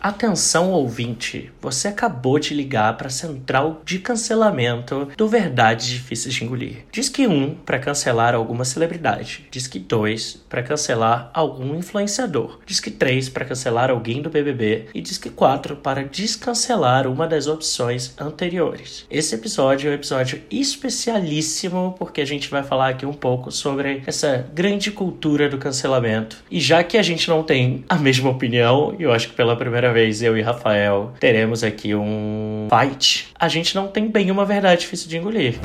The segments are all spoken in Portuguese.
Atenção ouvinte, você acabou de ligar para a central de cancelamento do Verdades Difíceis de Engolir. Diz que um para cancelar alguma celebridade, diz que dois para cancelar algum influenciador, diz que três para cancelar alguém do BBB e diz que quatro para descancelar uma das opções anteriores. Esse episódio é um episódio especialíssimo porque a gente vai falar aqui um pouco sobre essa grande cultura do cancelamento. E já que a gente não tem a mesma opinião, eu acho que pela primeira vez eu e Rafael teremos aqui um fight, a gente não tem bem uma verdade difícil de engolir.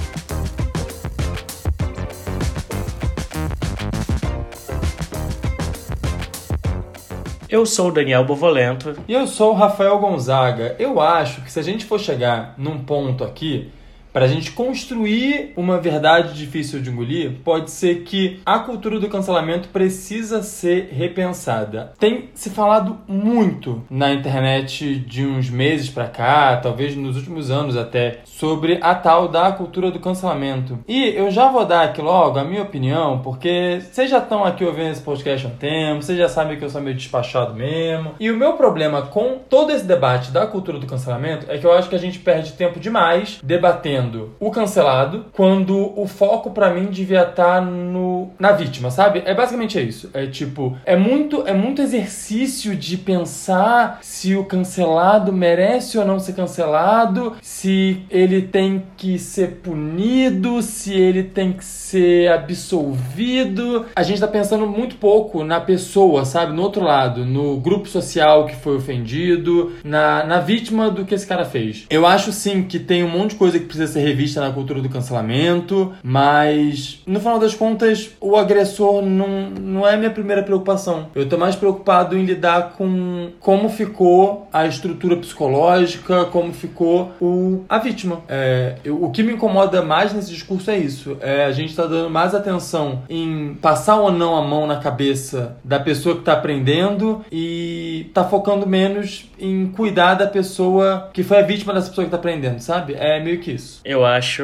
Eu sou o Daniel Bovolento. E eu sou o Rafael Gonzaga. Eu acho que se a gente for chegar num ponto aqui para a gente construir uma verdade difícil de engolir, pode ser que a cultura do cancelamento precisa ser repensada. Tem se falado muito na internet de uns meses para cá, talvez nos últimos anos até, sobre a tal da cultura do cancelamento. E eu já vou dar aqui logo a minha opinião, porque vocês já estão aqui ouvindo esse podcast há um tempo, vocês já sabem que eu sou meio despachado mesmo. E o meu problema com todo esse debate da cultura do cancelamento é que eu acho que a gente perde tempo demais debatendo o cancelado quando o foco para mim devia estar tá no na vítima, sabe? É basicamente isso. É tipo, é muito é muito exercício de pensar se o cancelado merece ou não ser cancelado, se ele tem que ser punido, se ele tem que ser absolvido. A gente tá pensando muito pouco na pessoa, sabe? No outro lado, no grupo social que foi ofendido, na, na vítima do que esse cara fez. Eu acho sim que tem um monte de coisa que precisa ser revista na cultura do cancelamento, mas no final das contas, o agressor não, não é minha primeira preocupação. Eu tô mais preocupado em lidar com como ficou a estrutura psicológica, como ficou o, a vítima. É, eu, o que me incomoda mais nesse discurso é isso. É, a gente tá dando mais atenção em passar ou não a mão na cabeça da pessoa que tá aprendendo e tá focando menos em cuidar da pessoa que foi a vítima dessa pessoa que tá aprendendo, sabe? É meio que isso. Eu acho,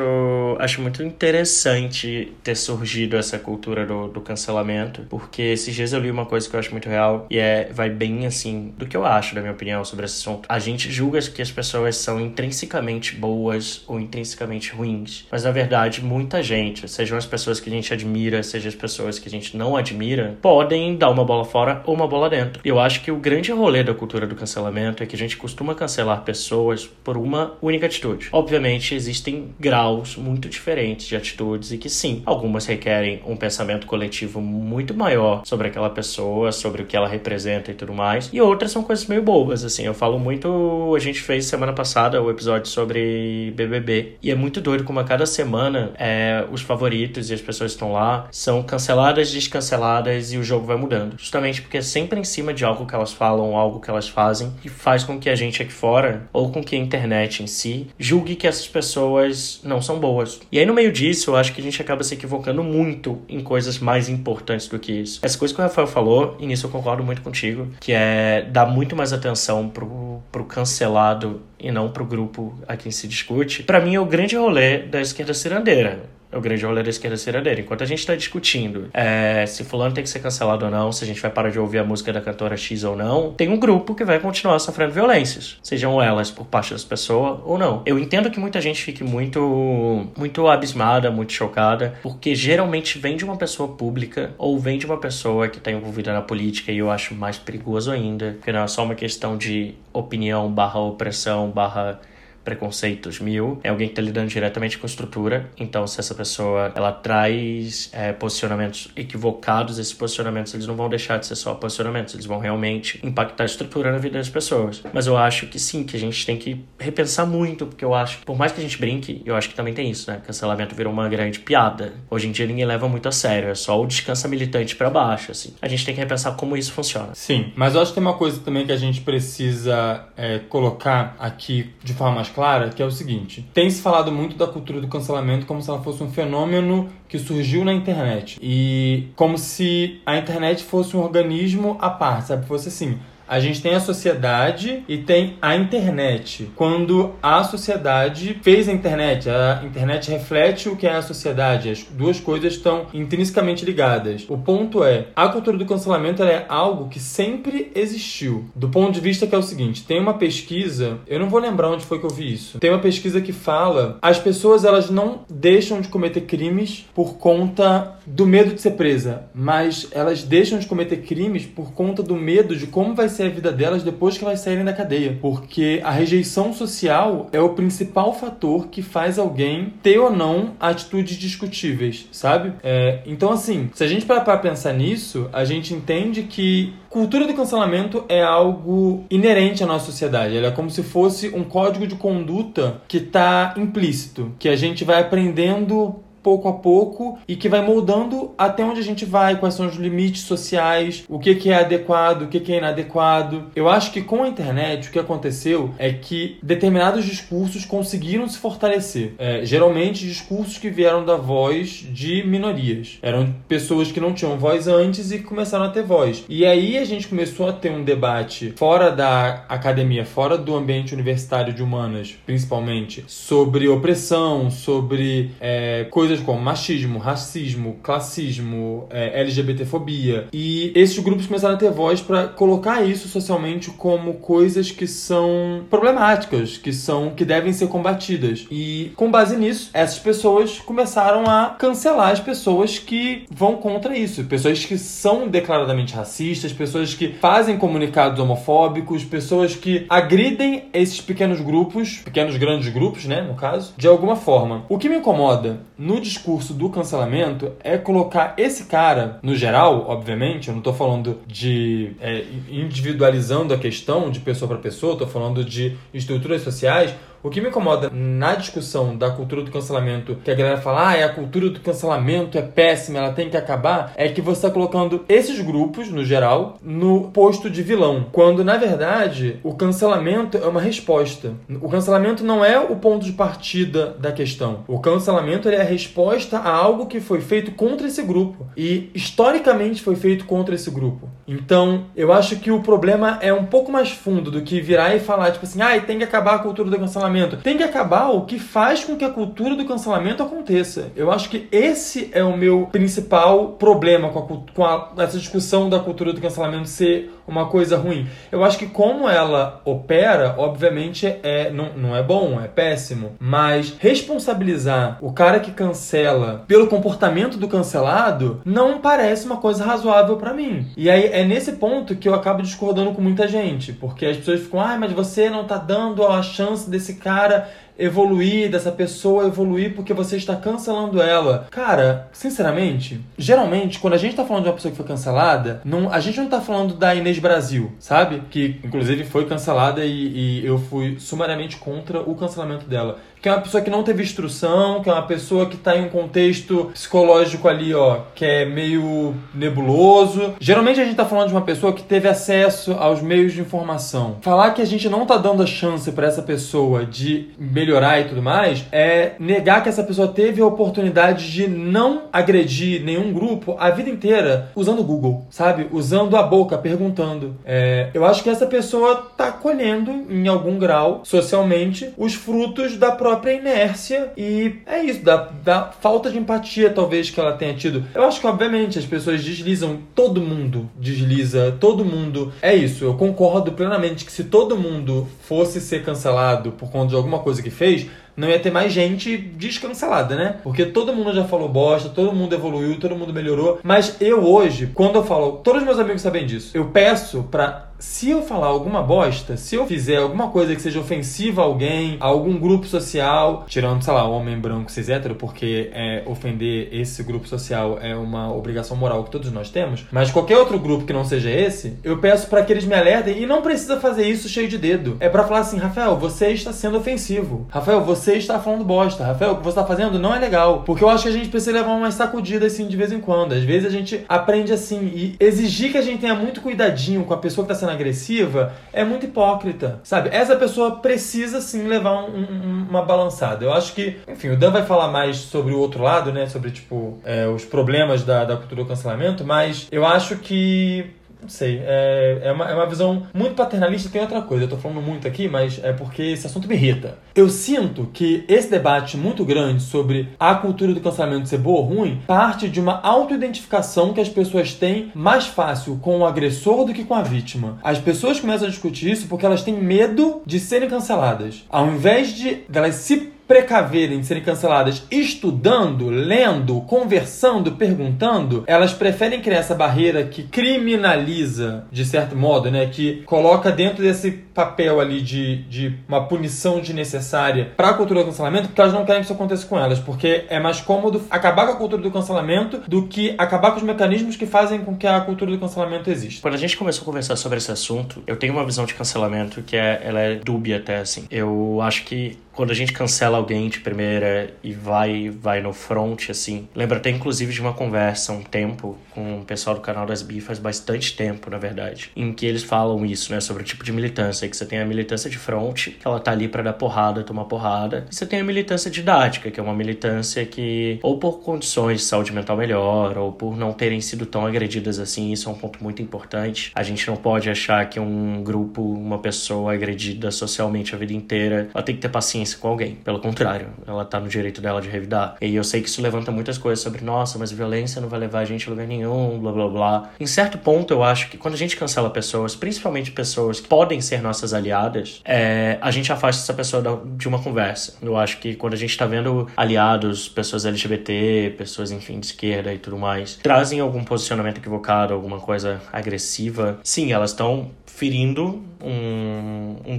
acho muito interessante ter surgido essa cultura do, do cancelamento, porque esses dias eu li uma coisa que eu acho muito real e é vai bem assim do que eu acho, da minha opinião, sobre esse assunto. A gente julga que as pessoas são intrinsecamente boas ou intrinsecamente ruins, mas na verdade muita gente, sejam as pessoas que a gente admira, sejam as pessoas que a gente não admira, podem dar uma bola fora ou uma bola dentro. Eu acho que o grande rolê da cultura do cancelamento é que a gente costuma cancelar pessoas por uma única atitude. Obviamente existem existem graus muito diferentes de atitudes e que sim, algumas requerem um pensamento coletivo muito maior sobre aquela pessoa, sobre o que ela representa e tudo mais, e outras são coisas meio bobas, assim. Eu falo muito, a gente fez semana passada o episódio sobre BBB, e é muito doido como a cada semana é, os favoritos e as pessoas que estão lá são canceladas, descanceladas e o jogo vai mudando. Justamente porque é sempre em cima de algo que elas falam, algo que elas fazem, e faz com que a gente aqui fora, ou com que a internet em si, julgue que essas pessoas pessoas não são boas. E aí, no meio disso, eu acho que a gente acaba se equivocando muito em coisas mais importantes do que isso. Essa coisa que o Rafael falou, e nisso eu concordo muito contigo, que é dar muito mais atenção pro, pro cancelado e não pro grupo a quem se discute. Para mim, é o grande rolê da esquerda cirandeira o grande rolê da esquerda ceradeira. Enquanto a gente está discutindo é, se fulano tem que ser cancelado ou não, se a gente vai parar de ouvir a música da cantora X ou não, tem um grupo que vai continuar sofrendo violências, sejam elas por parte das pessoas ou não. Eu entendo que muita gente fique muito, muito abismada, muito chocada, porque geralmente vem de uma pessoa pública ou vem de uma pessoa que está envolvida na política e eu acho mais perigoso ainda, porque não é só uma questão de opinião barra opressão barra preconceitos mil, é alguém que está lidando diretamente com estrutura. Então, se essa pessoa ela traz é, posicionamentos equivocados, esses posicionamentos eles não vão deixar de ser só posicionamentos, eles vão realmente impactar a estrutura na vida das pessoas. Mas eu acho que sim, que a gente tem que repensar muito, porque eu acho, por mais que a gente brinque, eu acho que também tem isso, né? Cancelamento virou uma grande piada. Hoje em dia ninguém leva muito a sério, é só o descansa militante para baixo, assim. A gente tem que repensar como isso funciona. Sim, mas eu acho que tem uma coisa também que a gente precisa é, colocar aqui de forma mais clara que é o seguinte: tem se falado muito da cultura do cancelamento como se ela fosse um fenômeno que surgiu na internet. E como se a internet fosse um organismo à parte, sabe? Fosse assim. A gente tem a sociedade e tem a internet. Quando a sociedade fez a internet, a internet reflete o que é a sociedade. As duas coisas estão intrinsecamente ligadas. O ponto é, a cultura do cancelamento é algo que sempre existiu. Do ponto de vista que é o seguinte, tem uma pesquisa, eu não vou lembrar onde foi que eu vi isso. Tem uma pesquisa que fala, as pessoas elas não deixam de cometer crimes por conta do medo de ser presa, mas elas deixam de cometer crimes por conta do medo de como vai ser a vida delas depois que elas saírem da cadeia. Porque a rejeição social é o principal fator que faz alguém ter ou não atitudes discutíveis, sabe? É, então, assim, se a gente parar pra pensar nisso, a gente entende que cultura do cancelamento é algo inerente à nossa sociedade. Ela é como se fosse um código de conduta que está implícito, que a gente vai aprendendo pouco a pouco e que vai moldando até onde a gente vai, quais são os limites sociais, o que, que é adequado, o que, que é inadequado. Eu acho que com a internet o que aconteceu é que determinados discursos conseguiram se fortalecer. É, geralmente discursos que vieram da voz de minorias. Eram pessoas que não tinham voz antes e começaram a ter voz. E aí a gente começou a ter um debate fora da academia, fora do ambiente universitário de humanas, principalmente, sobre opressão, sobre é, coisas coisas como machismo, racismo, classismo, é, LGBTfobia. E esses grupos começaram a ter voz para colocar isso socialmente como coisas que são problemáticas, que são que devem ser combatidas. E com base nisso, essas pessoas começaram a cancelar as pessoas que vão contra isso, pessoas que são declaradamente racistas, pessoas que fazem comunicados homofóbicos, pessoas que agridem esses pequenos grupos, pequenos grandes grupos, né, no caso, de alguma forma. O que me incomoda no discurso do cancelamento é colocar esse cara, no geral, obviamente, eu não estou falando de é, individualizando a questão de pessoa para pessoa, estou falando de estruturas sociais, o que me incomoda na discussão da cultura do cancelamento, que a galera fala, ah, a cultura do cancelamento é péssima, ela tem que acabar, é que você está colocando esses grupos, no geral, no posto de vilão. Quando, na verdade, o cancelamento é uma resposta. O cancelamento não é o ponto de partida da questão. O cancelamento é a resposta a algo que foi feito contra esse grupo. E, historicamente, foi feito contra esse grupo. Então, eu acho que o problema é um pouco mais fundo do que virar e falar, tipo assim, ah, tem que acabar a cultura do cancelamento cancelamento. Tem que acabar o que faz com que a cultura do cancelamento aconteça. Eu acho que esse é o meu principal problema com, a, com a, essa discussão da cultura do cancelamento ser uma coisa ruim. Eu acho que como ela opera, obviamente é não, não é bom, é péssimo. Mas responsabilizar o cara que cancela pelo comportamento do cancelado não parece uma coisa razoável para mim. E aí é nesse ponto que eu acabo discordando com muita gente, porque as pessoas ficam, ah, mas você não tá dando a chance desse cara evoluir, dessa pessoa evoluir porque você está cancelando ela. Cara, sinceramente, geralmente, quando a gente tá falando de uma pessoa que foi cancelada, não, a gente não tá falando da Inês Brasil, sabe? Que inclusive foi cancelada e, e eu fui sumariamente contra o cancelamento dela que é uma pessoa que não teve instrução, que é uma pessoa que está em um contexto psicológico ali, ó, que é meio nebuloso. Geralmente a gente está falando de uma pessoa que teve acesso aos meios de informação. Falar que a gente não está dando a chance para essa pessoa de melhorar e tudo mais é negar que essa pessoa teve a oportunidade de não agredir nenhum grupo a vida inteira usando o Google, sabe? Usando a boca, perguntando. É, eu acho que essa pessoa está colhendo em algum grau socialmente os frutos da própria própria inércia e é isso, da, da falta de empatia talvez que ela tenha tido. Eu acho que, obviamente, as pessoas deslizam, todo mundo desliza, todo mundo. É isso, eu concordo plenamente que se todo mundo fosse ser cancelado por conta de alguma coisa que fez, não ia ter mais gente descancelada, né? Porque todo mundo já falou bosta, todo mundo evoluiu, todo mundo melhorou. Mas eu hoje, quando eu falo, todos os meus amigos sabem disso, eu peço pra se eu falar alguma bosta, se eu fizer alguma coisa que seja ofensiva a alguém, a algum grupo social, tirando, sei lá, homem branco cis hétero, porque é, ofender esse grupo social é uma obrigação moral que todos nós temos, mas qualquer outro grupo que não seja esse, eu peço para que eles me alertem e não precisa fazer isso cheio de dedo. É para falar assim, Rafael, você está sendo ofensivo. Rafael, você está falando bosta. Rafael, o que você está fazendo não é legal. Porque eu acho que a gente precisa levar uma sacudida assim de vez em quando. Às vezes a gente aprende assim e exigir que a gente tenha muito cuidadinho com a pessoa que está sendo sendo agressiva é muito hipócrita, sabe? Essa pessoa precisa sim levar um, um, uma balançada. Eu acho que, enfim, o Dan vai falar mais sobre o outro lado, né? Sobre, tipo, é, os problemas da, da cultura do cancelamento, mas eu acho que não sei, é, é, uma, é uma visão muito paternalista. Tem outra coisa, eu tô falando muito aqui, mas é porque esse assunto me irrita. Eu sinto que esse debate muito grande sobre a cultura do cancelamento ser boa ou ruim parte de uma autoidentificação que as pessoas têm mais fácil com o agressor do que com a vítima. As pessoas começam a discutir isso porque elas têm medo de serem canceladas. Ao invés de elas se precaverem de serem canceladas estudando, lendo, conversando, perguntando, elas preferem criar essa barreira que criminaliza, de certo modo, né? Que coloca dentro desse papel ali de, de uma punição desnecessária para a cultura do cancelamento, porque elas não querem que isso aconteça com elas, porque é mais cômodo acabar com a cultura do cancelamento do que acabar com os mecanismos que fazem com que a cultura do cancelamento exista. Quando a gente começou a conversar sobre esse assunto, eu tenho uma visão de cancelamento que é, ela é dúbia até assim. Eu acho que quando a gente cancela alguém de primeira e vai vai no front, assim. Lembra até inclusive de uma conversa um tempo com o pessoal do canal das Bi, faz bastante tempo, na verdade, em que eles falam isso, né, sobre o tipo de militância. Que você tem a militância de front, que ela tá ali para dar porrada, tomar porrada. E você tem a militância didática, que é uma militância que, ou por condições de saúde mental melhor, ou por não terem sido tão agredidas assim, isso é um ponto muito importante. A gente não pode achar que um grupo, uma pessoa agredida socialmente a vida inteira, ela tem que ter paciência com alguém. Pelo contrário, ela tá no direito dela de revidar. E eu sei que isso levanta muitas coisas sobre, nossa, mas violência não vai levar a gente a lugar nenhum, blá blá blá. Em certo ponto, eu acho que quando a gente cancela pessoas, principalmente pessoas que podem ser nossas aliadas, é, a gente afasta essa pessoa de uma conversa. Eu acho que quando a gente tá vendo aliados, pessoas LGBT, pessoas, enfim, de esquerda e tudo mais, trazem algum posicionamento equivocado, alguma coisa agressiva, sim, elas estão ferindo um,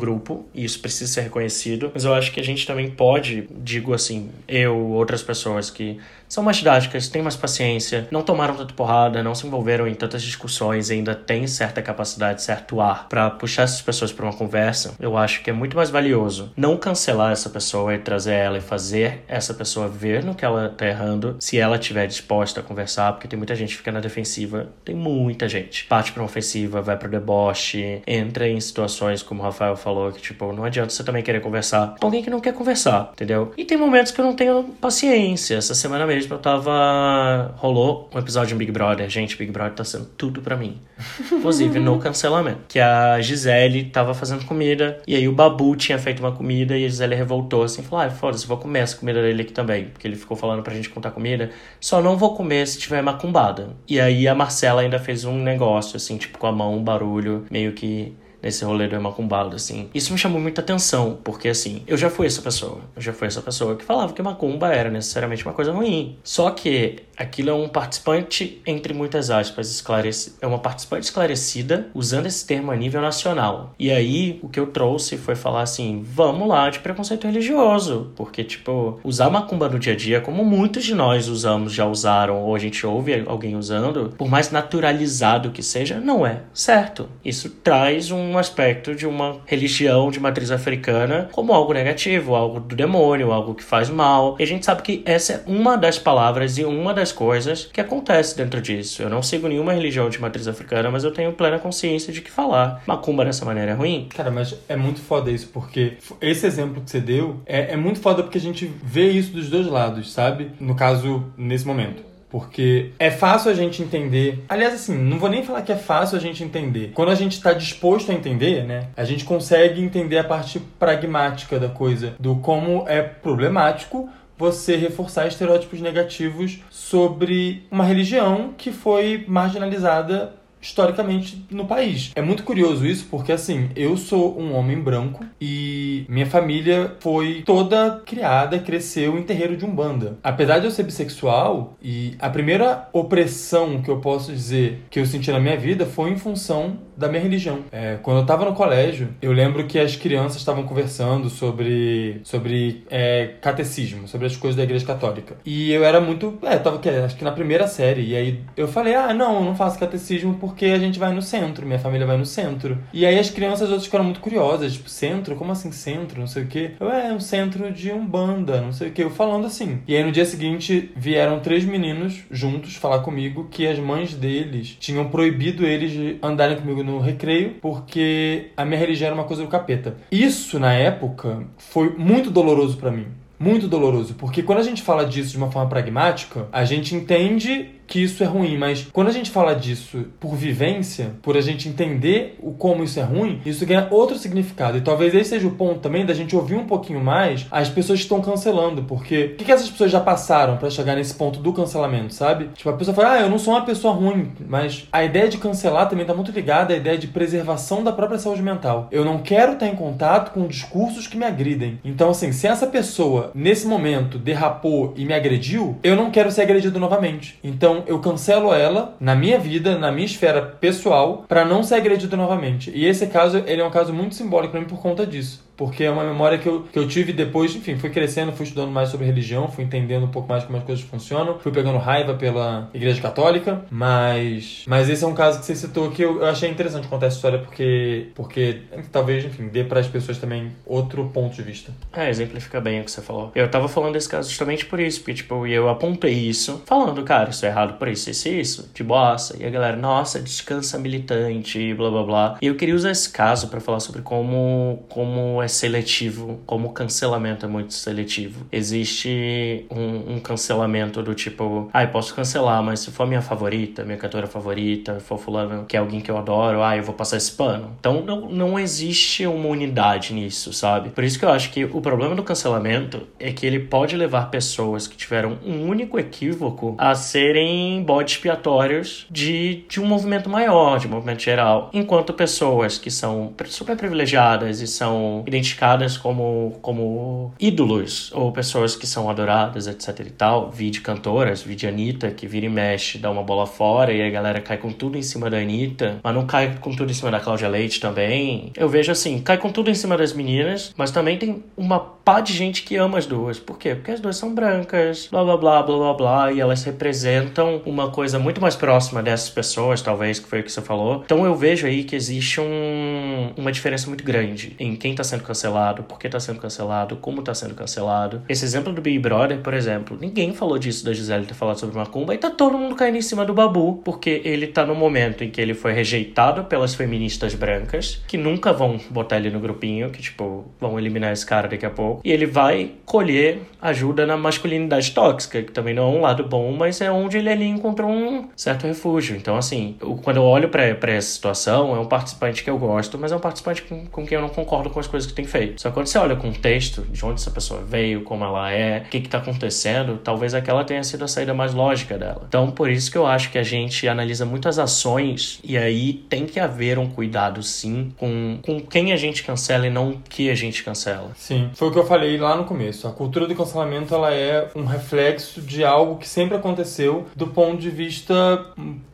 grupo, e isso precisa ser reconhecido, mas eu acho que a gente também pode, digo assim, eu, outras pessoas que são mais didáticas, têm mais paciência, não tomaram tanta porrada, não se envolveram em tantas discussões e ainda têm certa capacidade, certo ar para puxar essas pessoas para uma conversa, eu acho que é muito mais valioso não cancelar essa pessoa e trazer ela e fazer essa pessoa ver no que ela tá errando, se ela estiver disposta a conversar, porque tem muita gente que fica na defensiva, tem muita gente. Parte para uma ofensiva, vai pro deboche, entra em situações como o Rafael falou, que tipo, não adianta você também querer conversar com alguém que não quer conversar, entendeu? E tem momentos que eu não tenho paciência. Essa semana mesmo mesmo eu tava. Rolou um episódio em Big Brother. Gente, Big Brother tá sendo tudo para mim. Inclusive no cancelamento. Que a Gisele tava fazendo comida. E aí o Babu tinha feito uma comida. E a Gisele revoltou assim: falou: ah, foda-se, vou comer essa comida dele aqui também. Porque ele ficou falando pra gente contar comida. Só não vou comer se tiver macumbada. E aí a Marcela ainda fez um negócio, assim, tipo com a mão, um barulho, meio que nesse rolê do Emacumbado, assim. Isso me chamou muita atenção, porque, assim, eu já fui essa pessoa. Eu já fui essa pessoa que falava que macumba era necessariamente uma coisa ruim. Só que aquilo é um participante, entre muitas aspas, esclareci... é uma participante esclarecida usando esse termo a nível nacional. E aí, o que eu trouxe foi falar assim, vamos lá de preconceito religioso, porque, tipo, usar macumba no dia a dia, como muitos de nós usamos, já usaram, ou a gente ouve alguém usando, por mais naturalizado que seja, não é certo. Isso traz um aspecto de uma religião de matriz africana como algo negativo, algo do demônio, algo que faz mal. E a gente sabe que essa é uma das palavras e uma das coisas que acontece dentro disso. Eu não sigo nenhuma religião de matriz africana, mas eu tenho plena consciência de que falar macumba dessa maneira é ruim. Cara, mas é muito foda isso, porque esse exemplo que você deu é, é muito foda porque a gente vê isso dos dois lados, sabe? No caso, nesse momento. Porque é fácil a gente entender. Aliás, assim, não vou nem falar que é fácil a gente entender. Quando a gente está disposto a entender, né? A gente consegue entender a parte pragmática da coisa, do como é problemático você reforçar estereótipos negativos sobre uma religião que foi marginalizada historicamente no país. É muito curioso isso porque assim, eu sou um homem branco e minha família foi toda criada, cresceu em terreiro de umbanda. Apesar de eu ser bissexual e a primeira opressão que eu posso dizer que eu senti na minha vida foi em função da minha religião. É, quando eu tava no colégio, eu lembro que as crianças estavam conversando sobre sobre é, catecismo, sobre as coisas da igreja católica. E eu era muito, é, tava acho que na primeira série e aí eu falei: "Ah, não, eu não faço catecismo por porque a gente vai no centro, minha família vai no centro. E aí as crianças outras ficaram muito curiosas, tipo, centro? Como assim centro? Não sei o quê. Eu, é, um centro de Umbanda, não sei o quê. Eu falando assim. E aí no dia seguinte vieram três meninos juntos falar comigo que as mães deles tinham proibido eles de andarem comigo no recreio porque a minha religião era uma coisa do capeta. Isso, na época, foi muito doloroso para mim muito doloroso, porque quando a gente fala disso de uma forma pragmática, a gente entende que isso é ruim, mas quando a gente fala disso por vivência, por a gente entender o como isso é ruim, isso ganha outro significado. E talvez esse seja o ponto também da gente ouvir um pouquinho mais as pessoas que estão cancelando, porque o que, que essas pessoas já passaram para chegar nesse ponto do cancelamento, sabe? Tipo, a pessoa fala, ah, eu não sou uma pessoa ruim, mas a ideia de cancelar também tá muito ligada à ideia de preservação da própria saúde mental. Eu não quero estar em contato com discursos que me agridem. Então, assim, se essa pessoa, nesse momento, derrapou e me agrediu, eu não quero ser agredido novamente. Então, eu cancelo ela na minha vida, na minha esfera pessoal, para não ser agredido novamente. E esse caso, ele é um caso muito simbólico para mim por conta disso porque é uma memória que eu, que eu tive depois, enfim, fui crescendo, fui estudando mais sobre religião, fui entendendo um pouco mais como as coisas funcionam, fui pegando raiva pela Igreja Católica, mas mas esse é um caso que você citou que eu, eu achei interessante contar essa história porque porque talvez, enfim, dê para as pessoas também outro ponto de vista. É, exemplifica bem o que você falou. Eu tava falando desse caso justamente por isso, porque tipo, eu apontei isso, falando, cara, isso é errado por isso, isso isso, de bossa. E a galera, nossa, descansa militante, blá blá blá. E eu queria usar esse caso para falar sobre como como é seletivo, como o cancelamento é muito seletivo. Existe um, um cancelamento do tipo, ah, eu posso cancelar, mas se for minha favorita, minha cantora favorita, for fulano que é alguém que eu adoro, ah, eu vou passar esse pano. Então não, não existe uma unidade nisso, sabe? Por isso que eu acho que o problema do cancelamento é que ele pode levar pessoas que tiveram um único equívoco a serem bodes expiatórios de, de um movimento maior, de um movimento geral. Enquanto pessoas que são super privilegiadas e são identificadas como, como ídolos ou pessoas que são adoradas, etc e tal. Vi de cantoras, vi de Anitta, que vira e mexe, dá uma bola fora e a galera cai com tudo em cima da Anitta, mas não cai com tudo em cima da Cláudia Leite também. Eu vejo assim, cai com tudo em cima das meninas, mas também tem uma pá de gente que ama as duas. Por quê? Porque as duas são brancas, blá blá blá blá blá blá, e elas representam uma coisa muito mais próxima dessas pessoas, talvez, que foi o que você falou. Então eu vejo aí que existe um, uma diferença muito grande em quem tá sendo cancelado, por que tá sendo cancelado, como tá sendo cancelado. Esse exemplo do Big Brother, por exemplo, ninguém falou disso da Gisele ter falado sobre macumba e tá todo mundo caindo em cima do Babu, porque ele tá no momento em que ele foi rejeitado pelas feministas brancas, que nunca vão botar ele no grupinho, que tipo, vão eliminar esse cara daqui a pouco, e ele vai colher ajuda na masculinidade tóxica, que também não é um lado bom, mas é onde ele ali encontrou um certo refúgio. Então, assim, quando eu olho para essa situação, é um participante que eu gosto, mas é um participante com, com quem eu não concordo com as coisas que tem feito. Só que quando você olha o contexto, de onde essa pessoa veio, como ela é, o que está acontecendo, talvez aquela tenha sido a saída mais lógica dela. Então, por isso que eu acho que a gente analisa muitas ações e aí tem que haver um cuidado, sim, com, com quem a gente cancela e não o que a gente cancela. Sim, foi o que eu falei lá no começo. A cultura do cancelamento ela é um reflexo de algo que sempre aconteceu do ponto de vista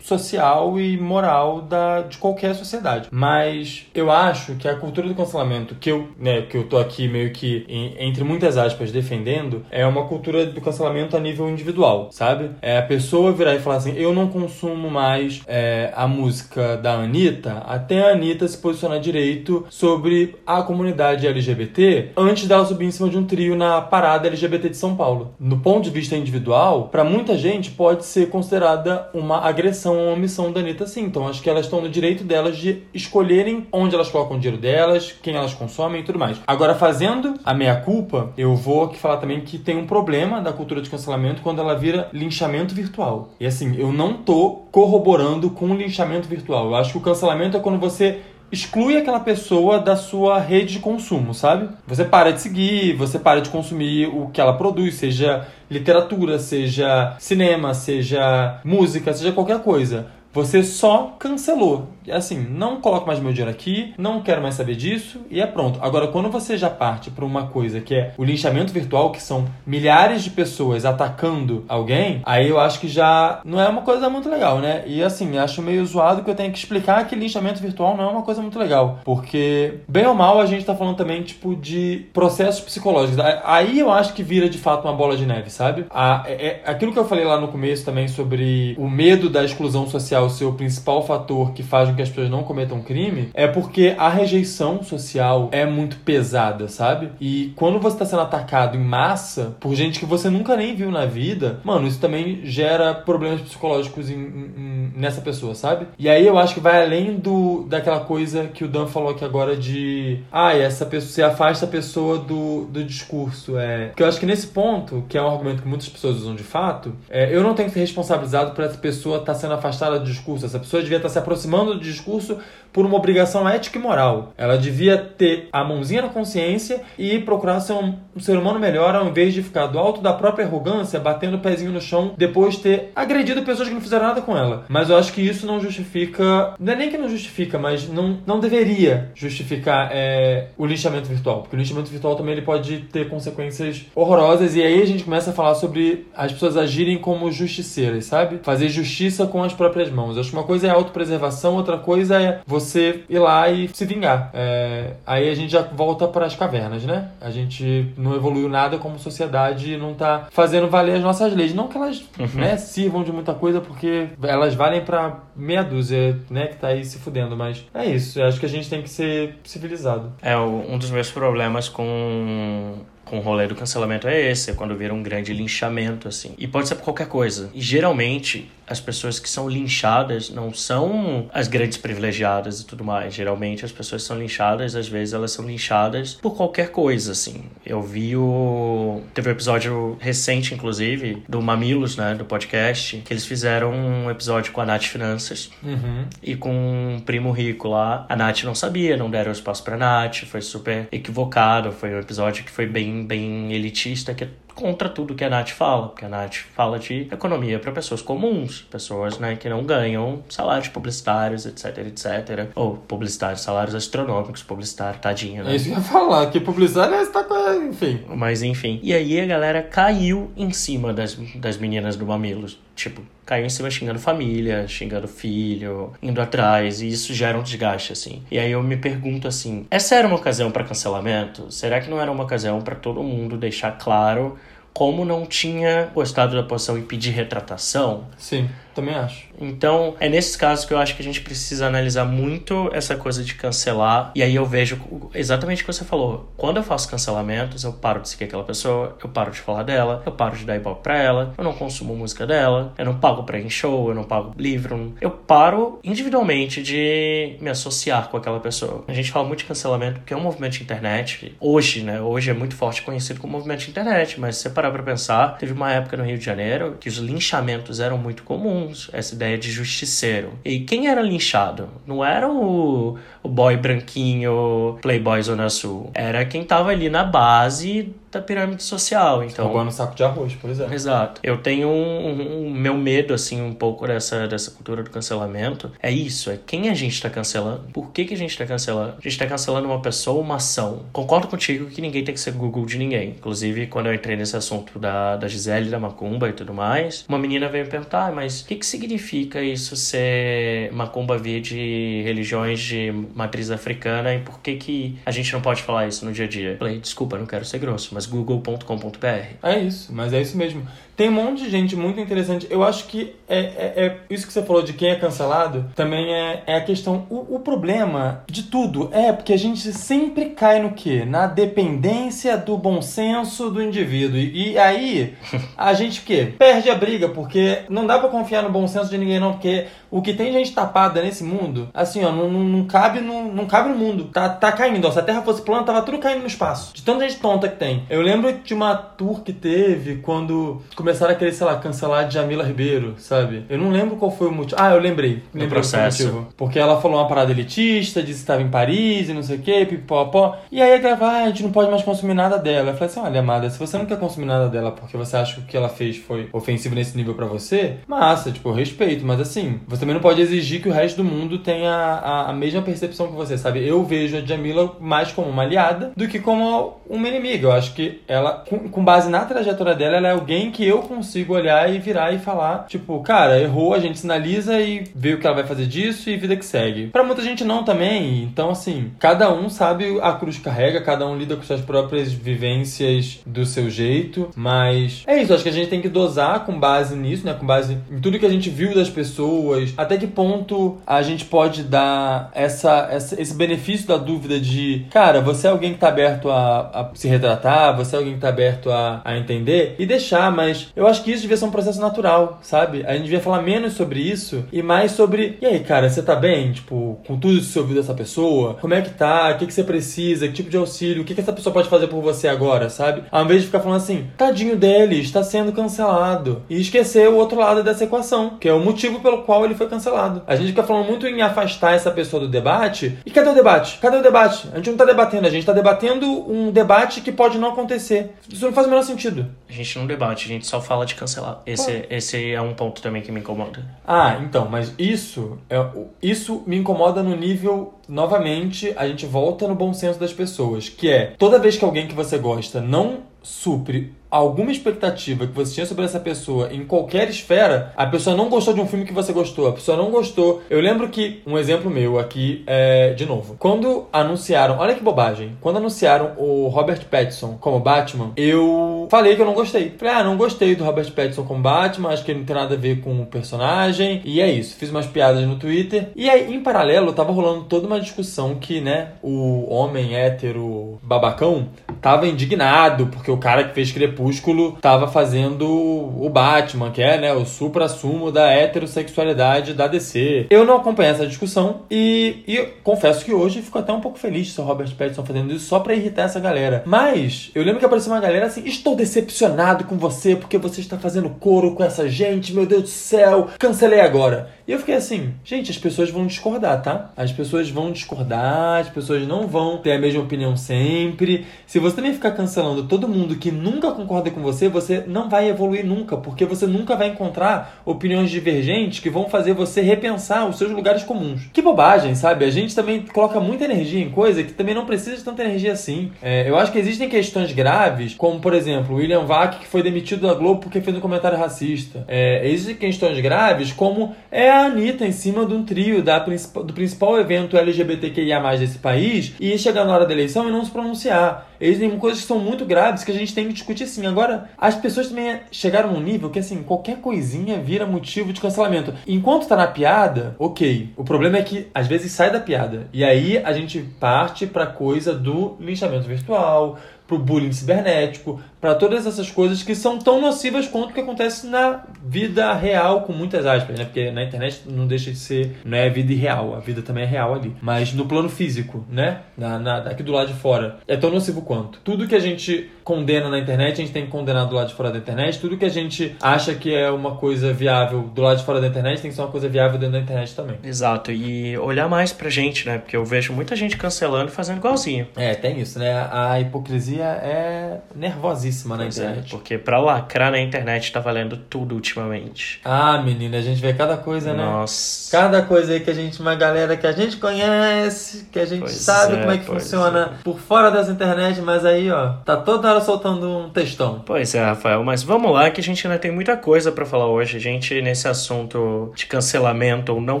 social e moral da, de qualquer sociedade. Mas eu acho que a cultura do cancelamento que eu, né, que eu tô aqui meio que em, entre muitas aspas defendendo é uma cultura do cancelamento a nível individual, sabe? É a pessoa virar e falar assim: eu não consumo mais é, a música da Anitta até a Anitta se posicionar direito sobre a comunidade LGBT antes dela subir em cima de um trio na parada LGBT de São Paulo. No ponto de vista individual, para muita gente pode ser considerada uma agressão ou omissão da Anitta, sim. Então acho que elas estão no direito delas de escolherem onde elas colocam o dinheiro delas, quem elas consomem e tudo mais. Agora, fazendo a meia-culpa, eu vou aqui falar também que tem um problema da cultura de cancelamento quando ela vira linchamento virtual. E assim, eu não tô corroborando com o linchamento virtual. Eu acho que o cancelamento é quando você exclui aquela pessoa da sua rede de consumo, sabe? Você para de seguir, você para de consumir o que ela produz, seja literatura, seja cinema, seja música, seja qualquer coisa. Você só cancelou. Assim, não coloco mais meu dinheiro aqui, não quero mais saber disso e é pronto. Agora, quando você já parte para uma coisa que é o linchamento virtual, que são milhares de pessoas atacando alguém, aí eu acho que já não é uma coisa muito legal, né? E assim, acho meio zoado que eu tenha que explicar que linchamento virtual não é uma coisa muito legal. Porque, bem ou mal, a gente tá falando também, tipo, de processos psicológicos. Aí eu acho que vira de fato uma bola de neve, sabe? A, é, é aquilo que eu falei lá no começo também sobre o medo da exclusão social ser o principal fator que faz que as pessoas não cometam crime, é porque a rejeição social é muito pesada, sabe? E quando você está sendo atacado em massa por gente que você nunca nem viu na vida, mano, isso também gera problemas psicológicos em, em, nessa pessoa, sabe? E aí eu acho que vai além do daquela coisa que o Dan falou aqui agora de. Ah, essa pessoa. Você afasta a pessoa do, do discurso. É. Porque eu acho que nesse ponto, que é um argumento que muitas pessoas usam de fato, é, eu não tenho que ser responsabilizado por essa pessoa estar tá sendo afastada do discurso. Essa pessoa devia estar tá se aproximando do discurso por uma obrigação ética e moral. Ela devia ter a mãozinha na consciência e procurar ser um, ser humano melhor ao invés de ficar do alto da própria arrogância, batendo o pezinho no chão, depois ter agredido pessoas que não fizeram nada com ela. Mas eu acho que isso não justifica. Não é nem que não justifica, mas não, não deveria justificar é, o lixamento virtual. Porque o lixamento virtual também ele pode ter consequências horrorosas. E aí a gente começa a falar sobre as pessoas agirem como justiceiras, sabe? Fazer justiça com as próprias mãos. Eu acho que uma coisa é autopreservação, outra coisa é você você ir lá e se vingar. É, aí a gente já volta para as cavernas, né? A gente não evoluiu nada como sociedade e não tá fazendo valer as nossas leis. Não que elas uhum. né, sirvam de muita coisa, porque elas valem para meia dúzia, né, que tá aí se fudendo, mas é isso. Eu acho que a gente tem que ser civilizado. É, um dos meus problemas com com o rolê do cancelamento é esse, é quando vira um grande linchamento, assim. E pode ser por qualquer coisa. E geralmente, as pessoas que são linchadas não são as grandes privilegiadas e tudo mais. Geralmente, as pessoas são linchadas, às vezes, elas são linchadas por qualquer coisa, assim. Eu vi o... Teve um episódio recente, inclusive, do Mamilos, né, do podcast, que eles fizeram um episódio com a Nath Finanças uhum. e com um primo rico lá. A Nath não sabia, não deram espaço pra Nath, foi super equivocado. Foi um episódio que foi bem bem, elitista, que contra tudo que a Nath fala, porque a Nath fala de economia para pessoas comuns, pessoas né, que não ganham salários publicitários, etc, etc. Ou publicitários, salários astronômicos, publicitário, tadinho, né? É isso que eu ia falar, que publicitário é está com. Enfim. Mas enfim. E aí a galera caiu em cima das, das meninas do Mamilos. Tipo, caiu em cima xingando família, xingando filho, indo atrás, e isso gera um desgaste, assim. E aí eu me pergunto assim: essa era uma ocasião para cancelamento? Será que não era uma ocasião para todo mundo deixar claro como não tinha gostado da posição e pedir retratação? Sim. Também acho. Então, é nesses casos que eu acho que a gente precisa analisar muito essa coisa de cancelar. E aí eu vejo exatamente o que você falou. Quando eu faço cancelamentos, eu paro de seguir aquela pessoa, eu paro de falar dela, eu paro de dar ibope pra ela, eu não consumo música dela, eu não pago pra ir em show, eu não pago livro. Eu paro individualmente de me associar com aquela pessoa. A gente fala muito de cancelamento porque é um movimento de internet. Hoje, né? Hoje é muito forte conhecido como movimento de internet, mas se você parar pra pensar, teve uma época no Rio de Janeiro que os linchamentos eram muito comuns essa ideia de justiceiro. E quem era linchado? Não era o, o boy branquinho, playboy zona sul. Era quem tava ali na base da pirâmide social. Então, Roubando saco de arroz, por exemplo. Exato. Eu tenho um, um, um, meu medo, assim, um pouco dessa, dessa cultura do cancelamento. É isso, é quem a gente tá cancelando. Por que, que a gente tá cancelando? A gente tá cancelando uma pessoa, uma ação. Concordo contigo que ninguém tem que ser Google de ninguém. Inclusive, quando eu entrei nesse assunto da, da Gisele, da Macumba e tudo mais, uma menina veio me perguntar, ah, mas o que, que significa isso ser Macumba vir de religiões de matriz africana e por que, que a gente não pode falar isso no dia a dia? Eu falei, desculpa, não quero ser grosso, mas google.com.br. É isso, mas é isso mesmo. Tem um monte de gente muito interessante. Eu acho que é, é, é isso que você falou de quem é cancelado também é, é a questão. O, o, problema de tudo é porque a gente sempre cai no quê? Na dependência do bom senso do indivíduo. E, e aí a gente o quê? Perde a briga, porque não dá para confiar no bom senso de ninguém, não, porque o que tem gente tapada nesse mundo, assim, ó, não, não, não cabe, no, não cabe no mundo. Tá, tá caindo, ó. Se a Terra fosse plana, tava tudo caindo no espaço. De tanta gente tonta que tem. Eu lembro de uma tour que teve quando começaram a querer, sei lá, cancelar Jamila Ribeiro, sabe? Eu não lembro qual foi o motivo. Ah, eu lembrei. No processo. motivo. Porque ela falou uma parada elitista, disse que estava em Paris e não sei o quê, pipopó. E aí a galera ah, a gente não pode mais consumir nada dela. Eu falei assim, olha, amada, se você não quer consumir nada dela porque você acha que o que ela fez foi ofensivo nesse nível para você, massa, tipo, respeito. Mas assim, você também não pode exigir que o resto do mundo tenha a, a mesma percepção que você, sabe? Eu vejo a Jamila mais como uma aliada do que como uma inimiga. Eu acho que ela, com, com base na trajetória dela, ela é alguém que eu consigo olhar e virar e falar, tipo, cara, errou, a gente sinaliza e vê o que ela vai fazer disso e vida que segue. Para muita gente não também, então assim, cada um sabe a cruz que carrega, cada um lida com suas próprias vivências do seu jeito, mas é isso, acho que a gente tem que dosar com base nisso, né, com base em tudo que a gente viu das pessoas, até que ponto a gente pode dar essa, essa esse benefício da dúvida de, cara, você é alguém que tá aberto a, a se retratar, você é alguém que tá aberto a, a entender e deixar, mas eu acho que isso devia ser um processo natural, sabe? A gente devia falar menos sobre isso e mais sobre, e aí, cara, você tá bem? Tipo, com tudo isso que você ouviu dessa pessoa? Como é que tá? O que, que você precisa? Que tipo de auxílio? O que, que essa pessoa pode fazer por você agora, sabe? Ao invés de ficar falando assim, tadinho dele, está sendo cancelado. E esquecer o outro lado dessa equação, que é o motivo pelo qual ele foi cancelado. A gente fica falando muito em afastar essa pessoa do debate. E cadê o debate? Cadê o debate? A gente não tá debatendo, a gente tá debatendo um debate que pode não acontecer. Isso não faz o menor sentido. A gente não debate, a gente só fala de cancelar. Esse, esse é um ponto também que me incomoda. Ah, então, mas isso, é, isso me incomoda no nível, novamente, a gente volta no bom senso das pessoas, que é toda vez que alguém que você gosta não supre alguma expectativa que você tinha sobre essa pessoa em qualquer esfera, a pessoa não gostou de um filme que você gostou, a pessoa não gostou. Eu lembro que, um exemplo meu aqui é, de novo, quando anunciaram, olha que bobagem, quando anunciaram o Robert Pattinson como Batman, eu falei que eu não gostei. Falei, ah, não gostei do Robert Pattinson como Batman, acho que ele não tem nada a ver com o personagem, e é isso. Fiz umas piadas no Twitter, e aí, em paralelo, tava rolando toda uma discussão que, né, o homem hétero babacão tava indignado, porque o cara que fez Crepúsculo Crepúsculo tava fazendo o Batman, que é né, o supra-sumo da heterossexualidade da DC. Eu não acompanhei essa discussão e, e confesso que hoje fico até um pouco feliz de o Robert Pattinson fazendo isso só pra irritar essa galera. Mas eu lembro que apareceu uma galera assim: estou decepcionado com você porque você está fazendo coro com essa gente, meu Deus do céu, cancelei agora. E eu fiquei assim, gente, as pessoas vão discordar, tá? As pessoas vão discordar, as pessoas não vão ter a mesma opinião sempre. Se você também ficar cancelando todo mundo que nunca concorda com você, você não vai evoluir nunca, porque você nunca vai encontrar opiniões divergentes que vão fazer você repensar os seus lugares comuns. Que bobagem, sabe? A gente também coloca muita energia em coisa que também não precisa de tanta energia assim. É, eu acho que existem questões graves, como por exemplo, William Vac que foi demitido da Globo porque fez um comentário racista. É, existem questões graves como é a Anitta em cima de um trio da, do principal evento LGBTQIA desse país e chegar na hora da eleição e não se pronunciar. Existem coisas que são muito graves que a gente tem que discutir sim. Agora, as pessoas também chegaram num nível que assim, qualquer coisinha vira motivo de cancelamento. Enquanto tá na piada, ok. O problema é que às vezes sai da piada. E aí a gente parte pra coisa do linchamento virtual, pro bullying cibernético, para todas essas coisas que são tão nocivas quanto o que acontece na vida real, com muitas aspas, né? Porque na internet não deixa de ser, não é vida irreal, a vida também é real ali. Mas no plano físico, né? Na, na, aqui do lado de fora, é tão nocivo quanto. Tudo que a gente condena na internet, a gente tem que condenar do lado de fora da internet. Tudo que a gente acha que é uma coisa viável do lado de fora da internet, tem que ser uma coisa viável dentro da internet também. Exato, e olhar mais pra gente, né? Porque eu vejo muita gente cancelando e fazendo igualzinho. É, tem isso, né? A hipocrisia é nervosíssima na pois é, internet. É, porque pra lacrar na internet tá valendo tudo ultimamente. Ah, menina, a gente vê cada coisa, né? Nossa. Cada coisa aí que a gente, uma galera que a gente conhece, que a gente pois sabe é, como é que funciona é. por fora das internet, mas aí, ó, tá toda hora soltando um textão. Pois é, Rafael, mas vamos lá que a gente ainda tem muita coisa para falar hoje. A gente, nesse assunto de cancelamento ou não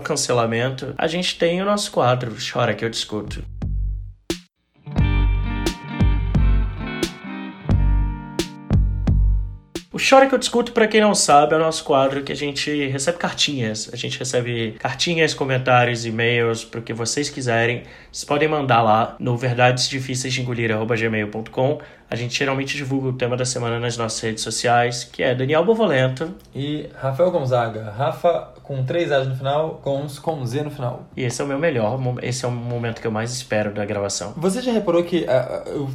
cancelamento, a gente tem o nosso quadro, Chora que eu discuto. O Chora que eu discuto, para quem não sabe, é o nosso quadro que a gente recebe cartinhas. A gente recebe cartinhas, comentários, e-mails, para o que vocês quiserem. Vocês podem mandar lá no verdadesdifíceisdeengolir.gmail.com. A gente geralmente divulga o tema da semana nas nossas redes sociais, que é Daniel Bovolento e Rafael Gonzaga. Rafa com três A's no final, Gons com Z no final. E esse é o meu melhor, esse é o momento que eu mais espero da gravação. Você já reparou que uh, eu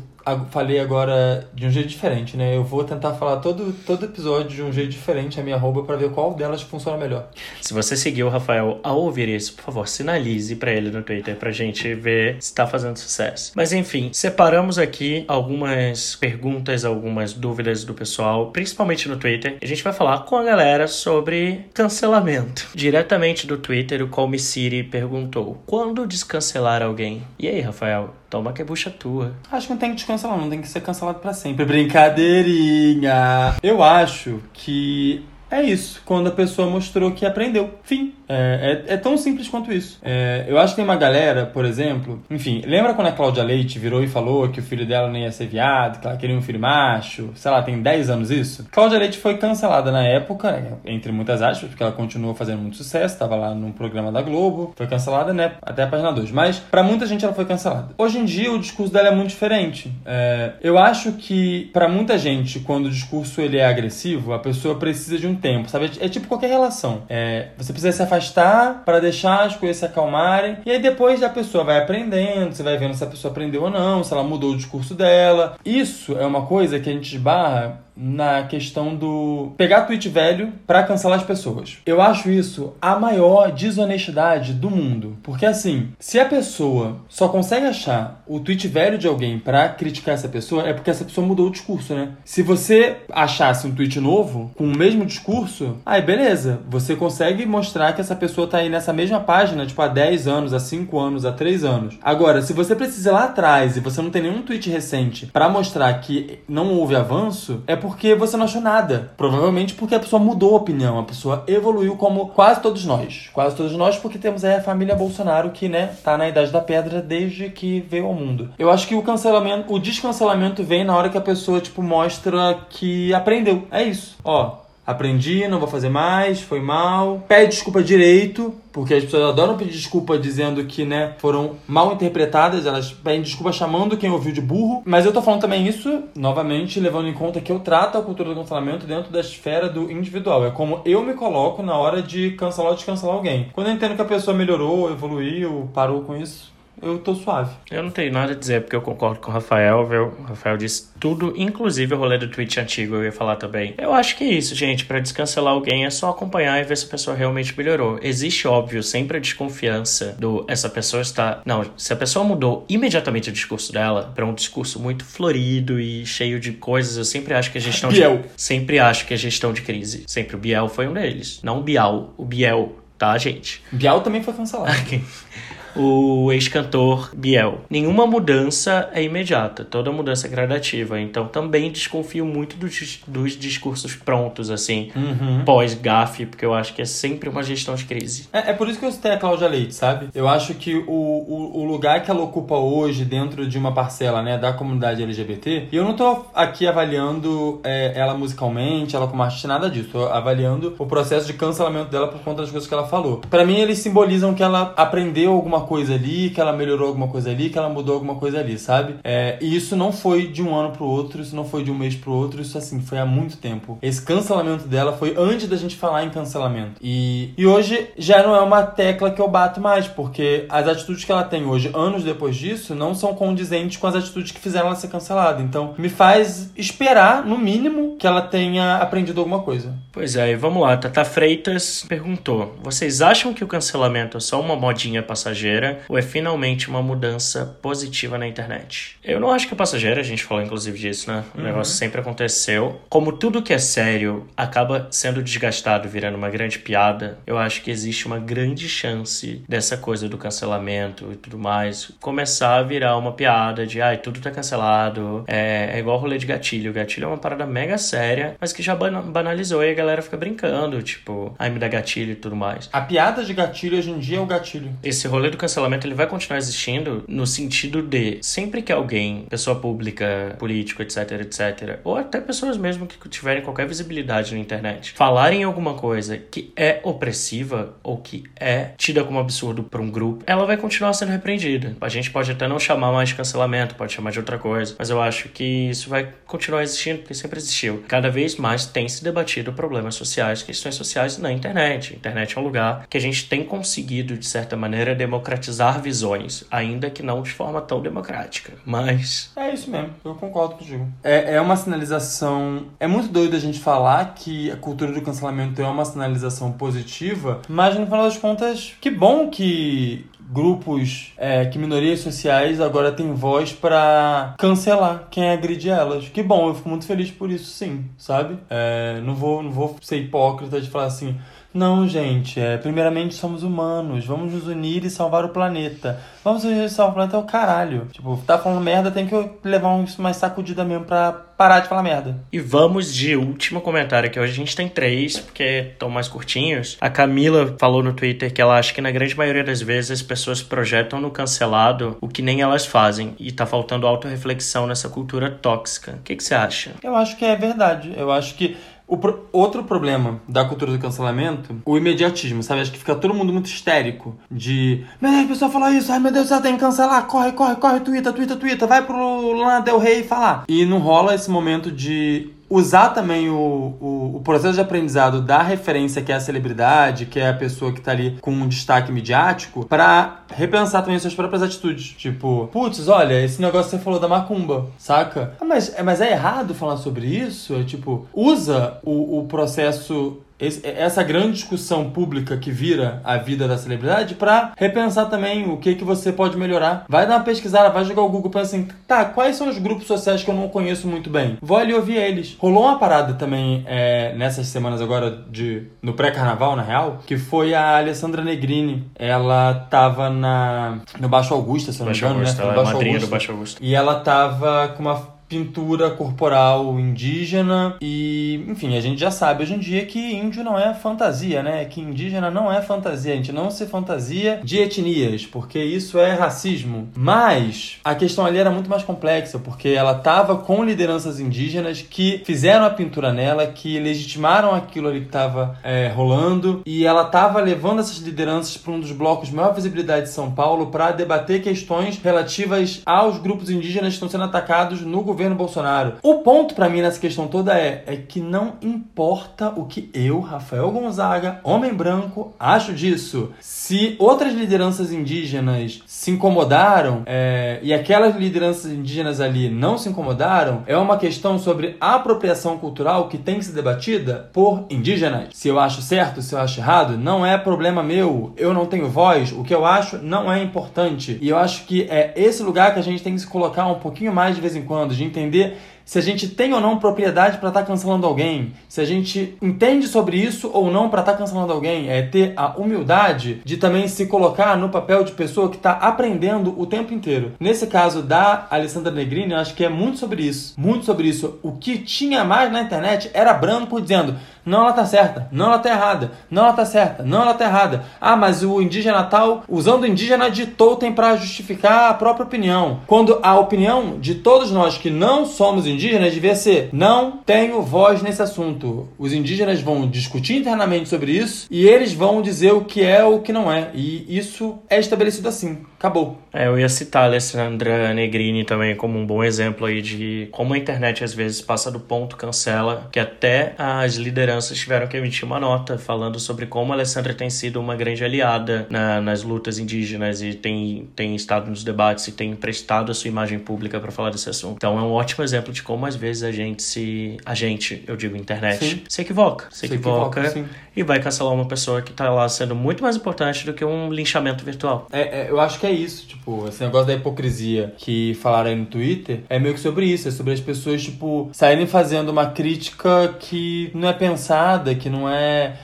falei agora de um jeito diferente, né? Eu vou tentar falar todo, todo episódio de um jeito diferente a minha arroba para ver qual delas funciona melhor. Se você seguiu o Rafael ao ouvir isso, por favor, sinalize para ele no Twitter pra gente ver se tá fazendo sucesso. Mas enfim, separamos aqui algumas perguntas, algumas dúvidas do pessoal, principalmente no Twitter. A gente vai falar com a galera sobre cancelamento. Diretamente do Twitter, o Call City perguntou: quando descancelar alguém? E aí, Rafael? Toma que é bucha tua. Acho que não tem que cancelado, não tem que ser cancelado para sempre. Brincadeirinha! Eu acho que é isso. Quando a pessoa mostrou que aprendeu. Fim. É, é, é tão simples quanto isso. É, eu acho que tem uma galera, por exemplo, enfim, lembra quando a Cláudia Leite virou e falou que o filho dela não ia ser viado, que ela queria um filho macho? Sei lá, tem 10 anos isso? Cláudia Leite foi cancelada na época, né, entre muitas aspas, porque ela continuou fazendo muito sucesso, estava lá num programa da Globo, foi cancelada, né, até a página 2. Mas para muita gente ela foi cancelada. Hoje em dia o discurso dela é muito diferente. É, eu acho que para muita gente, quando o discurso ele é agressivo, a pessoa precisa de um tempo, sabe? É tipo qualquer relação. É, você precisa se afastar para deixar as coisas se acalmarem e aí depois a pessoa vai aprendendo, você vai vendo se a pessoa aprendeu ou não, se ela mudou o discurso dela. Isso é uma coisa que a gente esbarra na questão do pegar tweet velho para cancelar as pessoas. Eu acho isso a maior desonestidade do mundo, porque assim, se a pessoa só consegue achar o tweet velho de alguém para criticar essa pessoa, é porque essa pessoa mudou o discurso, né? Se você achasse um tweet novo com o mesmo discurso, aí beleza, você consegue mostrar que essa pessoa tá aí nessa mesma página, tipo há 10 anos, há 5 anos, há 3 anos. Agora, se você precisa ir lá atrás e você não tem nenhum tweet recente para mostrar que não houve avanço, é porque você não achou nada. Provavelmente porque a pessoa mudou a opinião, a pessoa evoluiu como quase todos nós. Quase todos nós, porque temos aí a família Bolsonaro que, né, tá na idade da pedra desde que veio ao mundo. Eu acho que o cancelamento, o descancelamento vem na hora que a pessoa, tipo, mostra que aprendeu. É isso. Ó, aprendi, não vou fazer mais, foi mal. Pede desculpa direito, porque as pessoas adoram pedir desculpa dizendo que, né, foram mal interpretadas, elas pedem desculpa chamando quem ouviu de burro. Mas eu tô falando também isso, novamente, levando em conta que eu trato a cultura do cancelamento dentro da esfera do individual. É como eu me coloco na hora de cancelar ou descancelar alguém. Quando eu entendo que a pessoa melhorou, evoluiu, parou com isso, eu tô suave. Eu não tenho nada a dizer, porque eu concordo com o Rafael, viu? O Rafael disse tudo, inclusive o rolê do tweet antigo, eu ia falar também. Eu acho que é isso, gente. Para descancelar alguém é só acompanhar e ver se a pessoa realmente melhorou. Existe, óbvio, sempre a desconfiança do essa pessoa está. Não, se a pessoa mudou imediatamente o discurso dela para um discurso muito florido e cheio de coisas, eu sempre acho que a gestão. Biel. De... Sempre acho que a gestão de crise. Sempre o Biel foi um deles. Não o Bial, o Biel, tá, gente? Biel também foi cancelado. o ex-cantor Biel. Nenhuma mudança é imediata, toda mudança é gradativa. Então também desconfio muito dos, dos discursos prontos, assim, uhum. pós-gafe, porque eu acho que é sempre uma gestão de crise. É, é, por isso que eu citei a Cláudia Leite, sabe? Eu acho que o, o, o, lugar que ela ocupa hoje dentro de uma parcela né, da comunidade LGBT, e eu não tô aqui avaliando é, ela musicalmente, ela como artista, nada disso. Tô avaliando o processo de cancelamento dela por conta das coisas que ela falou. para mim, eles simbolizam que ela aprendeu alguma coisa ali, que ela melhorou alguma coisa ali, que ela mudou alguma coisa ali, sabe? É, e isso não foi de um ano pro outro, isso não foi de um mês pro outro, isso assim, foi há muito tempo. Esse cancelamento dela foi antes da gente falar em cancelamento. E, e hoje já não é uma tecla que eu bato mais, porque as atitudes que ela tem hoje, anos depois disso, não são condizentes com as atitudes que fizeram ela ser cancelada. Então, me faz esperar, no mínimo, que ela tenha aprendido alguma coisa. Pois é, e vamos lá. Tata Freitas perguntou: vocês acham que o cancelamento é só uma modinha passageira? Passageira ou é finalmente uma mudança positiva na internet? Eu não acho que é passageira, a gente falou inclusive disso, né? O uhum. negócio sempre aconteceu. Como tudo que é sério acaba sendo desgastado, virando uma grande piada, eu acho que existe uma grande chance dessa coisa do cancelamento e tudo mais começar a virar uma piada de ai, tudo tá cancelado. É, é igual rolê de gatilho. O gatilho é uma parada mega séria, mas que já banalizou e a galera fica brincando, tipo, ai, me dá gatilho e tudo mais. A piada de gatilho hoje em dia é o gatilho. Esse rolê do cancelamento ele vai continuar existindo no sentido de sempre que alguém, pessoa pública, político, etc, etc, ou até pessoas mesmo que tiverem qualquer visibilidade na internet, falarem alguma coisa que é opressiva ou que é tida como absurdo por um grupo, ela vai continuar sendo repreendida. A gente pode até não chamar mais de cancelamento, pode chamar de outra coisa, mas eu acho que isso vai continuar existindo porque sempre existiu. Cada vez mais tem se debatido problemas sociais, questões sociais na internet. A internet é um lugar que a gente tem conseguido, de certa maneira, democratizar democratizar visões, ainda que não de forma tão democrática. Mas. É isso mesmo, eu concordo contigo. É, é uma sinalização. É muito doido a gente falar que a cultura do cancelamento é uma sinalização positiva, mas no final das contas, que bom que grupos, é, que minorias sociais agora têm voz para cancelar quem agride elas. Que bom, eu fico muito feliz por isso, sim, sabe? É, não, vou, não vou ser hipócrita de falar assim Não, gente, é, primeiramente somos humanos, vamos nos unir e salvar o planeta. Vamos unir e salvar o planeta é o caralho. Tipo, tá falando merda, tem que levar uma sacudida mesmo pra parar de falar merda. E vamos de último comentário, que hoje a gente tem três, porque estão mais curtinhos. A Camila falou no Twitter que ela acha que na grande maioria das vezes as pessoas projetam no cancelado o que nem elas fazem. E tá faltando autorreflexão nessa cultura tóxica. O que, que você acha? Eu acho que é verdade. Eu acho que pro... Outro problema da cultura do cancelamento, o imediatismo, sabe? Acho que fica todo mundo muito histérico de. Meu Deus, a pessoa falou isso, ai meu Deus, ela tem que cancelar, corre, corre, corre, twitta, twitta, twitta, vai pro Lana Del Rey falar. E não rola esse momento de usar também o, o, o, processo de aprendizado da referência que é a celebridade, que é a pessoa que tá ali com um destaque midiático, para repensar também suas próprias atitudes. Tipo, putz, olha, esse negócio que você falou da macumba, saca? Ah, mas, é, mas é errado falar sobre isso? É tipo, usa o, o processo esse, essa grande discussão pública que vira a vida da celebridade para repensar também o que que você pode melhorar. Vai dar uma pesquisada, vai jogar o Google pensa assim, tá, quais são os grupos sociais que eu não conheço muito bem? Vou ali ouvir eles. Rolou uma parada também é, nessas semanas agora de no pré-carnaval, na real, que foi a Alessandra Negrini. Ela tava na no Baixo Augusta, se eu não me engano, Augusta, né? Baixo é madrinha Augusta. do Baixo Augusto. E ela tava com uma pintura corporal indígena e, enfim, a gente já sabe hoje em dia que índio não é fantasia, né? Que indígena não é fantasia, a gente não se fantasia de etnias, porque isso é racismo. Mas a questão ali era muito mais complexa, porque ela tava com lideranças indígenas que fizeram a pintura nela, que legitimaram aquilo ali que tava é, rolando, e ela tava levando essas lideranças para um dos blocos de maior visibilidade de São Paulo para debater questões relativas aos grupos indígenas que estão sendo atacados no governo governo Bolsonaro. O ponto para mim nessa questão toda é, é que não importa o que eu, Rafael Gonzaga, homem branco, acho disso. Se outras lideranças indígenas se incomodaram é, e aquelas lideranças indígenas ali não se incomodaram, é uma questão sobre apropriação cultural que tem que ser debatida por indígenas. Se eu acho certo, se eu acho errado, não é problema meu. Eu não tenho voz. O que eu acho não é importante. E eu acho que é esse lugar que a gente tem que se colocar um pouquinho mais de vez em quando, de entender se a gente tem ou não propriedade para estar tá cancelando alguém, se a gente entende sobre isso ou não para estar tá cancelando alguém, é ter a humildade de também se colocar no papel de pessoa que está aprendendo o tempo inteiro. Nesse caso da Alessandra Negrini, eu acho que é muito sobre isso, muito sobre isso. O que tinha mais na internet era branco dizendo não, ela tá certa. Não, ela tá errada. Não, ela tá certa. Não, ela tá errada. Ah, mas o indígena tal, usando o indígena de totem para justificar a própria opinião. Quando a opinião de todos nós que não somos indígenas devia ser: não tenho voz nesse assunto. Os indígenas vão discutir internamente sobre isso e eles vão dizer o que é ou o que não é. E isso é estabelecido assim. Acabou. É, eu ia citar a Alessandra Negrini também como um bom exemplo aí de como a internet às vezes passa do ponto cancela, que até as lideranças tiveram que emitir uma nota falando sobre como a Alessandra tem sido uma grande aliada na, nas lutas indígenas e tem, tem estado nos debates e tem emprestado a sua imagem pública para falar desse assunto. Então é um ótimo exemplo de como às vezes a gente se. A gente, eu digo internet, Sim. se equivoca. Se, Se equivoca, equivoca, e vai cancelar uma pessoa que tá lá sendo muito mais importante do que um linchamento virtual. É, é, eu acho que é isso, tipo, esse negócio da hipocrisia que falaram aí no Twitter é meio que sobre isso, é sobre as pessoas, tipo, saírem fazendo uma crítica que não é pensada, que não é.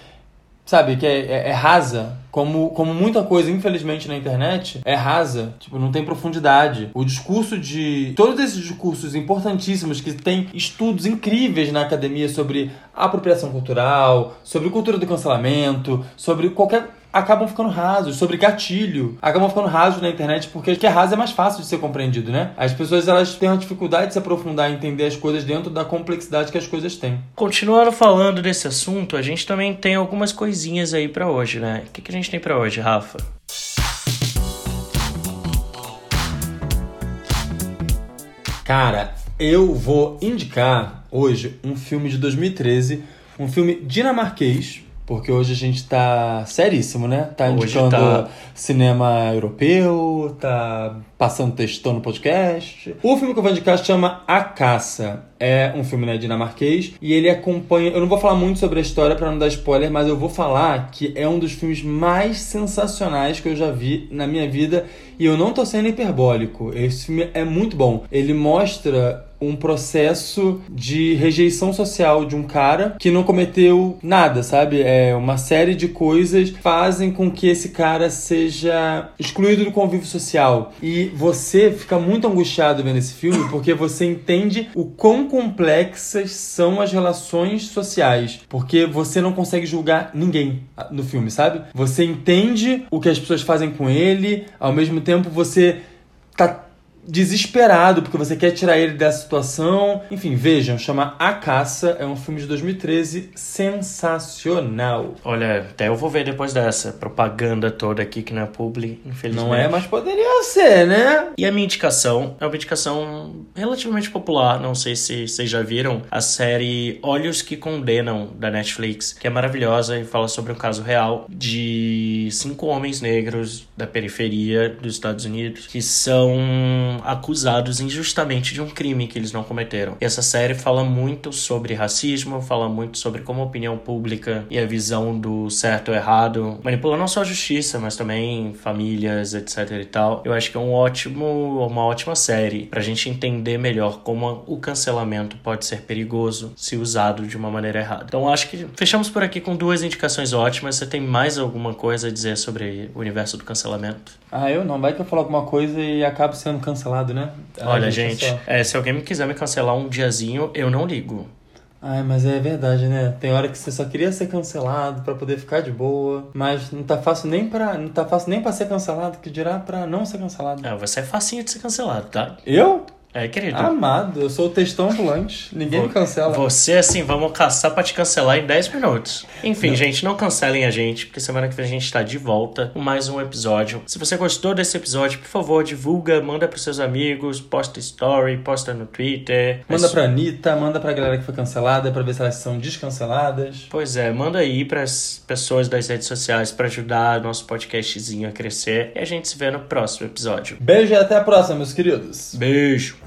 Sabe, que é, é- é rasa. Como, como muita coisa, infelizmente, na internet, é rasa. Tipo, não tem profundidade. O discurso de. Todos esses discursos importantíssimos que tem estudos incríveis na academia sobre apropriação cultural, sobre cultura do cancelamento, sobre qualquer acabam ficando rasos, sobre gatilho, acabam ficando rasos na internet porque o que é raso é mais fácil de ser compreendido, né? As pessoas elas têm uma dificuldade de se aprofundar e entender as coisas dentro da complexidade que as coisas têm. Continuando falando desse assunto, a gente também tem algumas coisinhas aí pra hoje, né? O que, que a gente tem pra hoje, Rafa? Cara, eu vou indicar hoje um filme de 2013, um filme dinamarquês, porque hoje a gente tá seríssimo, né? Tá indicando tá. cinema europeu, tá passando textão no podcast. O filme que eu vou indicar chama A Caça. É um filme né, dinamarquês e ele acompanha. Eu não vou falar muito sobre a história para não dar spoiler, mas eu vou falar que é um dos filmes mais sensacionais que eu já vi na minha vida e eu não tô sendo hiperbólico. Esse filme é muito bom. Ele mostra um processo de rejeição social de um cara que não cometeu nada, sabe? É uma série de coisas fazem com que esse cara seja excluído do convívio social. E você fica muito angustiado vendo esse filme porque você entende o quão complexas são as relações sociais, porque você não consegue julgar ninguém no filme, sabe? Você entende o que as pessoas fazem com ele, ao mesmo tempo você tá desesperado porque você quer tirar ele dessa situação. Enfim, vejam, chama A Caça, é um filme de 2013 sensacional. Olha, até eu vou ver depois dessa propaganda toda aqui que não é publi, infelizmente. Não é, mas poderia ser, né? E a minha indicação é uma indicação relativamente popular, não sei se vocês já viram, a série Olhos que Condenam da Netflix, que é maravilhosa e fala sobre um caso real de cinco homens negros da periferia dos Estados Unidos que são acusados injustamente de um crime que eles não cometeram. E essa série fala muito sobre racismo, fala muito sobre como a opinião pública e a visão do certo ou errado manipula não só a justiça, mas também famílias, etc e tal. Eu acho que é um ótimo, uma ótima série pra gente entender melhor como o cancelamento pode ser perigoso se usado de uma maneira errada. Então acho que fechamos por aqui com duas indicações ótimas. Você tem mais alguma coisa a dizer sobre o universo do cancelamento? Ah, eu não. Vai que eu falar alguma coisa e acabo sendo cancelado, né? Ah, Olha, gente, gente é, se alguém me quiser me cancelar um diazinho, eu não ligo. Ai, mas é verdade, né? Tem hora que você só queria ser cancelado para poder ficar de boa, mas não tá fácil nem para não tá fácil nem para ser cancelado, que dirá para não ser cancelado. É, você é facinho de ser cancelado, tá? Eu? É, querido. Amado, eu sou o textão ambulante. Ninguém Vou, me cancela. Você, assim, vamos caçar pra te cancelar em 10 minutos. Enfim, não. gente, não cancelem a gente, porque semana que vem a gente tá de volta com mais um episódio. Se você gostou desse episódio, por favor, divulga, manda pros seus amigos, posta story, posta no Twitter. Manda Mas... pra Anitta, manda pra galera que foi cancelada pra ver se elas são descanceladas. Pois é, manda aí pras pessoas das redes sociais para ajudar nosso podcastzinho a crescer. E a gente se vê no próximo episódio. Beijo e até a próxima, meus queridos. Beijo.